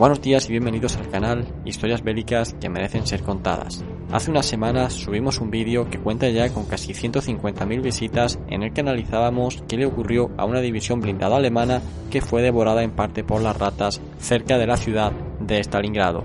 Buenos días y bienvenidos al canal Historias bélicas que merecen ser contadas. Hace unas semanas subimos un vídeo que cuenta ya con casi 150.000 visitas en el que analizábamos qué le ocurrió a una división blindada alemana que fue devorada en parte por las ratas cerca de la ciudad de Stalingrado.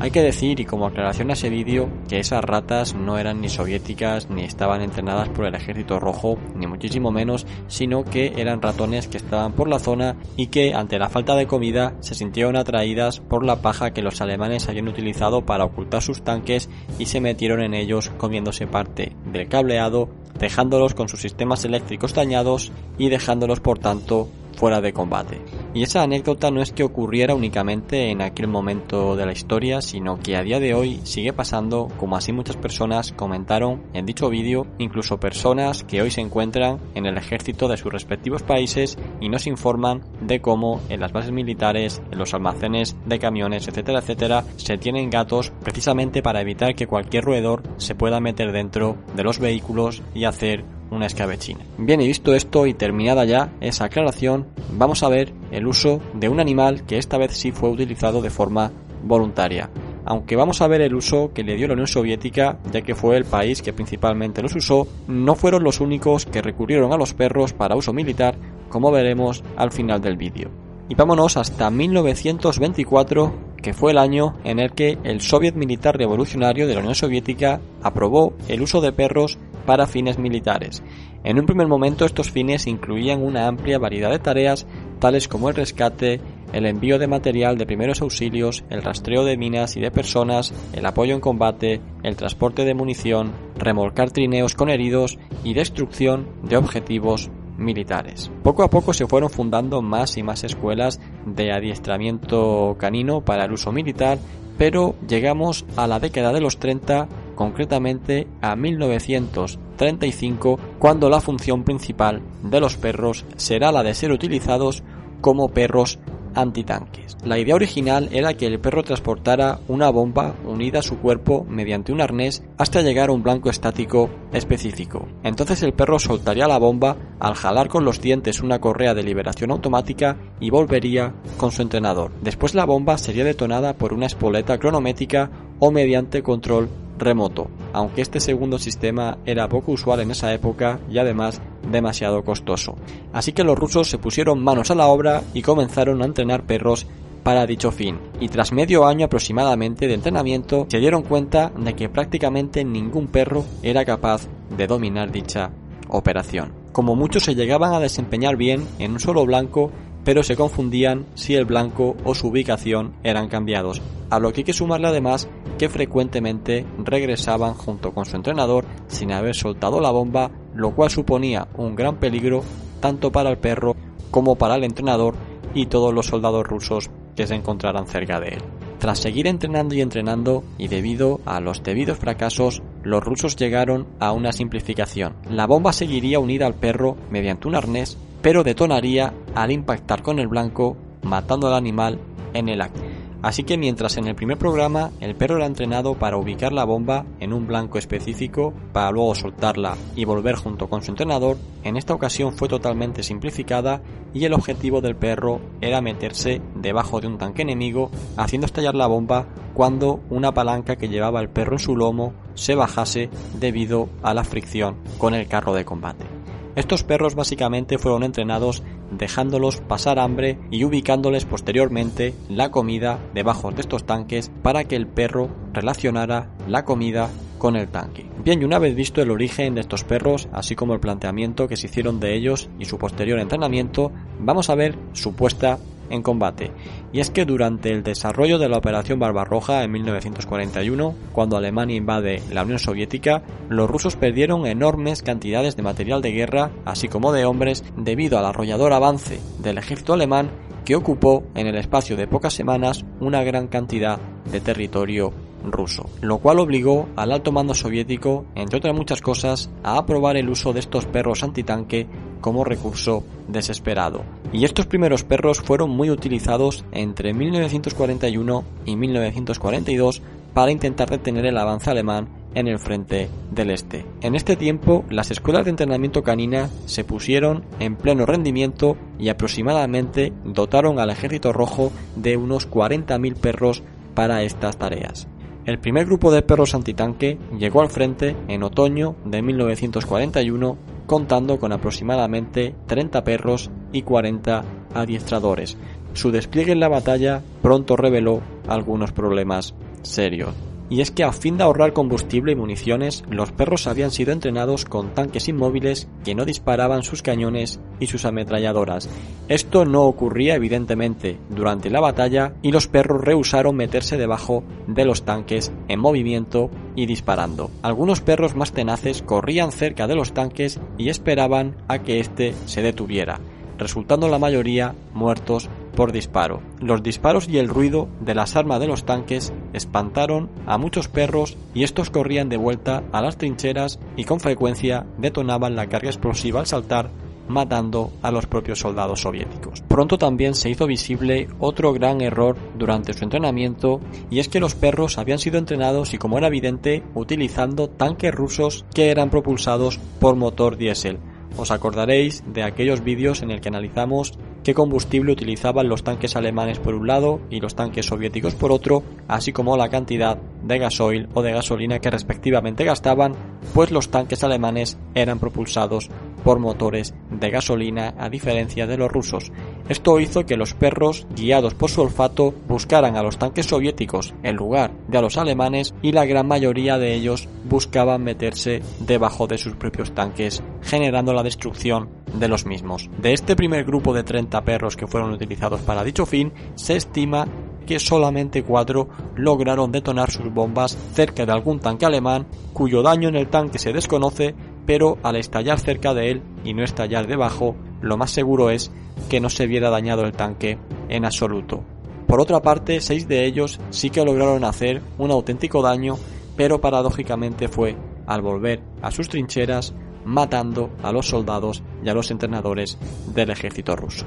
Hay que decir, y como aclaración a ese vídeo, que esas ratas no eran ni soviéticas ni estaban entrenadas por el ejército rojo, ni muchísimo menos, sino que eran ratones que estaban por la zona y que ante la falta de comida se sintieron atraídas por la paja que los alemanes habían utilizado para ocultar sus tanques y se metieron en ellos comiéndose parte del cableado, dejándolos con sus sistemas eléctricos dañados y dejándolos por tanto fuera de combate. Y esa anécdota no es que ocurriera únicamente en aquel momento de la historia, sino que a día de hoy sigue pasando, como así muchas personas comentaron en dicho vídeo, incluso personas que hoy se encuentran en el ejército de sus respectivos países y nos informan de cómo en las bases militares, en los almacenes de camiones, etcétera, etcétera, se tienen gatos precisamente para evitar que cualquier roedor se pueda meter dentro de los vehículos y hacer una escabechina. Bien, y visto esto y terminada ya esa aclaración, vamos a ver el uso de un animal que esta vez sí fue utilizado de forma voluntaria. Aunque vamos a ver el uso que le dio la Unión Soviética, ya que fue el país que principalmente los usó, no fueron los únicos que recurrieron a los perros para uso militar, como veremos al final del vídeo. Y vámonos hasta 1924, que fue el año en el que el Soviet Militar Revolucionario de la Unión Soviética aprobó el uso de perros para fines militares. En un primer momento estos fines incluían una amplia variedad de tareas tales como el rescate, el envío de material de primeros auxilios, el rastreo de minas y de personas, el apoyo en combate, el transporte de munición, remolcar trineos con heridos y destrucción de objetivos militares. Poco a poco se fueron fundando más y más escuelas de adiestramiento canino para el uso militar, pero llegamos a la década de los 30 concretamente a 1935, cuando la función principal de los perros será la de ser utilizados como perros antitanques. La idea original era que el perro transportara una bomba unida a su cuerpo mediante un arnés hasta llegar a un blanco estático específico. Entonces el perro soltaría la bomba al jalar con los dientes una correa de liberación automática y volvería con su entrenador. Después la bomba sería detonada por una espoleta cronométrica o mediante control remoto, aunque este segundo sistema era poco usual en esa época y además demasiado costoso. Así que los rusos se pusieron manos a la obra y comenzaron a entrenar perros para dicho fin, y tras medio año aproximadamente de entrenamiento se dieron cuenta de que prácticamente ningún perro era capaz de dominar dicha operación. Como muchos se llegaban a desempeñar bien en un solo blanco, pero se confundían si el blanco o su ubicación eran cambiados, a lo que hay que sumarle además que frecuentemente regresaban junto con su entrenador sin haber soltado la bomba, lo cual suponía un gran peligro tanto para el perro como para el entrenador y todos los soldados rusos que se encontraran cerca de él. Tras seguir entrenando y entrenando, y debido a los debidos fracasos, los rusos llegaron a una simplificación. La bomba seguiría unida al perro mediante un arnés, pero detonaría al impactar con el blanco, matando al animal en el acto. Así que mientras en el primer programa el perro era entrenado para ubicar la bomba en un blanco específico para luego soltarla y volver junto con su entrenador, en esta ocasión fue totalmente simplificada y el objetivo del perro era meterse debajo de un tanque enemigo haciendo estallar la bomba cuando una palanca que llevaba el perro en su lomo se bajase debido a la fricción con el carro de combate. Estos perros básicamente fueron entrenados dejándolos pasar hambre y ubicándoles posteriormente la comida debajo de estos tanques para que el perro relacionara la comida con el tanque. Bien, y una vez visto el origen de estos perros, así como el planteamiento que se hicieron de ellos y su posterior entrenamiento, vamos a ver su puesta en combate. Y es que durante el desarrollo de la Operación Barbarroja en 1941, cuando Alemania invade la Unión Soviética, los rusos perdieron enormes cantidades de material de guerra, así como de hombres, debido al arrollador avance del ejército alemán que ocupó en el espacio de pocas semanas una gran cantidad de territorio ruso, lo cual obligó al alto mando soviético, entre otras muchas cosas, a aprobar el uso de estos perros antitanque como recurso desesperado. Y estos primeros perros fueron muy utilizados entre 1941 y 1942 para intentar detener el avance alemán en el frente del este. En este tiempo, las escuelas de entrenamiento canina se pusieron en pleno rendimiento y aproximadamente dotaron al ejército rojo de unos 40.000 perros para estas tareas. El primer grupo de perros antitanque llegó al frente en otoño de 1941 contando con aproximadamente 30 perros y 40 adiestradores. Su despliegue en la batalla pronto reveló algunos problemas serios y es que a fin de ahorrar combustible y municiones, los perros habían sido entrenados con tanques inmóviles que no disparaban sus cañones y sus ametralladoras. Esto no ocurría evidentemente durante la batalla y los perros rehusaron meterse debajo de los tanques en movimiento y disparando. Algunos perros más tenaces corrían cerca de los tanques y esperaban a que éste se detuviera resultando la mayoría muertos por disparo. Los disparos y el ruido de las armas de los tanques espantaron a muchos perros y estos corrían de vuelta a las trincheras y con frecuencia detonaban la carga explosiva al saltar matando a los propios soldados soviéticos. Pronto también se hizo visible otro gran error durante su entrenamiento y es que los perros habían sido entrenados y como era evidente utilizando tanques rusos que eran propulsados por motor diésel os acordaréis de aquellos vídeos en el que analizamos qué combustible utilizaban los tanques alemanes por un lado y los tanques soviéticos por otro, así como la cantidad de gasoil o de gasolina que respectivamente gastaban, pues los tanques alemanes eran propulsados por motores de gasolina a diferencia de los rusos. Esto hizo que los perros, guiados por su olfato, buscaran a los tanques soviéticos en lugar de a los alemanes y la gran mayoría de ellos buscaban meterse debajo de sus propios tanques, generando la destrucción de los mismos. De este primer grupo de 30 perros que fueron utilizados para dicho fin, se estima que solamente cuatro lograron detonar sus bombas cerca de algún tanque alemán, cuyo daño en el tanque se desconoce, pero al estallar cerca de él y no estallar debajo, lo más seguro es que no se viera dañado el tanque en absoluto. Por otra parte, seis de ellos sí que lograron hacer un auténtico daño, pero paradójicamente fue al volver a sus trincheras matando a los soldados y a los entrenadores del ejército ruso.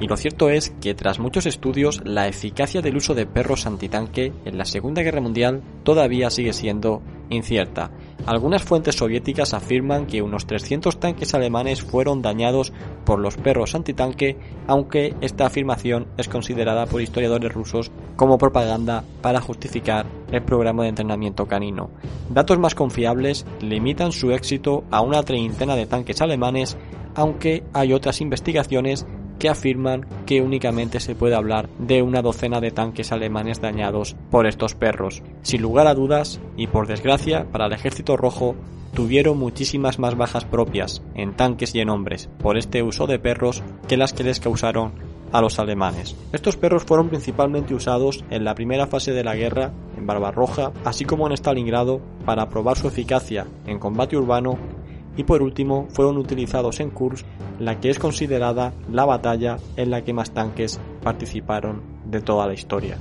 Y lo cierto es que tras muchos estudios, la eficacia del uso de perros antitanque en la Segunda Guerra Mundial todavía sigue siendo incierta. Algunas fuentes soviéticas afirman que unos 300 tanques alemanes fueron dañados por los perros antitanque, aunque esta afirmación es considerada por historiadores rusos como propaganda para justificar el programa de entrenamiento canino. Datos más confiables limitan su éxito a una treintena de tanques alemanes, aunque hay otras investigaciones que afirman que únicamente se puede hablar de una docena de tanques alemanes dañados por estos perros. Sin lugar a dudas, y por desgracia para el ejército rojo, tuvieron muchísimas más bajas propias en tanques y en hombres por este uso de perros que las que les causaron a los alemanes. Estos perros fueron principalmente usados en la primera fase de la guerra en Barbarroja, así como en Stalingrado, para probar su eficacia en combate urbano y por último fueron utilizados en Kursk, la que es considerada la batalla en la que más tanques participaron de toda la historia.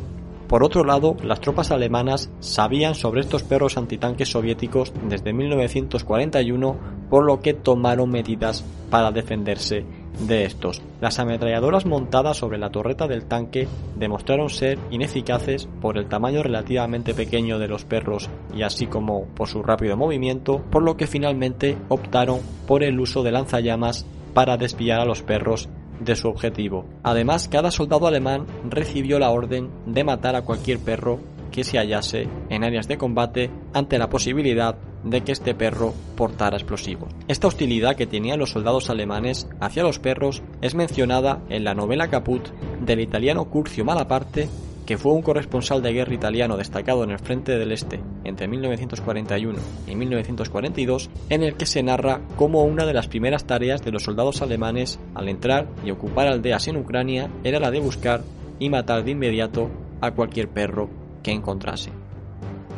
Por otro lado, las tropas alemanas sabían sobre estos perros antitanques soviéticos desde 1941, por lo que tomaron medidas para defenderse de estos. Las ametralladoras montadas sobre la torreta del tanque demostraron ser ineficaces por el tamaño relativamente pequeño de los perros y así como por su rápido movimiento, por lo que finalmente optaron por el uso de lanzallamas para desviar a los perros de su objetivo. Además, cada soldado alemán recibió la orden de matar a cualquier perro que se hallase en áreas de combate ante la posibilidad de que este perro portara explosivos. Esta hostilidad que tenían los soldados alemanes hacia los perros es mencionada en la novela Caput del italiano Curcio Malaparte, que fue un corresponsal de guerra italiano destacado en el Frente del Este entre 1941 y 1942, en el que se narra cómo una de las primeras tareas de los soldados alemanes al entrar y ocupar aldeas en Ucrania era la de buscar y matar de inmediato a cualquier perro que encontrase.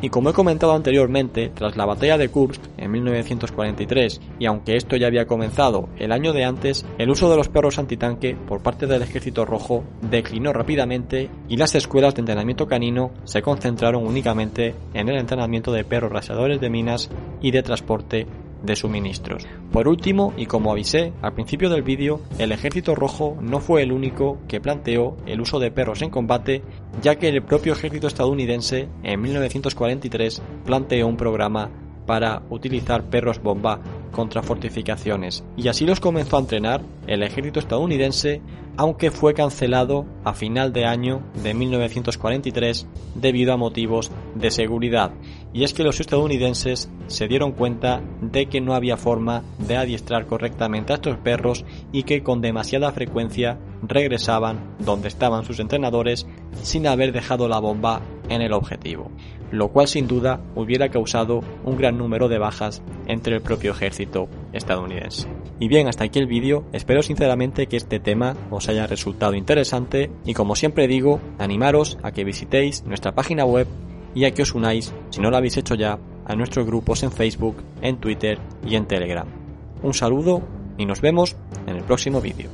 Y como he comentado anteriormente, tras la batalla de Kursk en 1943, y aunque esto ya había comenzado el año de antes, el uso de los perros antitanque por parte del ejército rojo declinó rápidamente y las escuelas de entrenamiento canino se concentraron únicamente en el entrenamiento de perros rastreadores de minas y de transporte de suministros. Por último, y como avisé al principio del vídeo, el Ejército Rojo no fue el único que planteó el uso de perros en combate, ya que el propio ejército estadounidense en 1943 planteó un programa para utilizar perros bomba contra fortificaciones y así los comenzó a entrenar el ejército estadounidense aunque fue cancelado a final de año de 1943 debido a motivos de seguridad. Y es que los estadounidenses se dieron cuenta de que no había forma de adiestrar correctamente a estos perros y que con demasiada frecuencia regresaban donde estaban sus entrenadores sin haber dejado la bomba en el objetivo, lo cual sin duda hubiera causado un gran número de bajas entre el propio ejército estadounidense. Y bien, hasta aquí el vídeo, espero sinceramente que este tema os haya resultado interesante y como siempre digo, animaros a que visitéis nuestra página web y a que os unáis, si no lo habéis hecho ya, a nuestros grupos en Facebook, en Twitter y en Telegram. Un saludo y nos vemos en el próximo vídeo.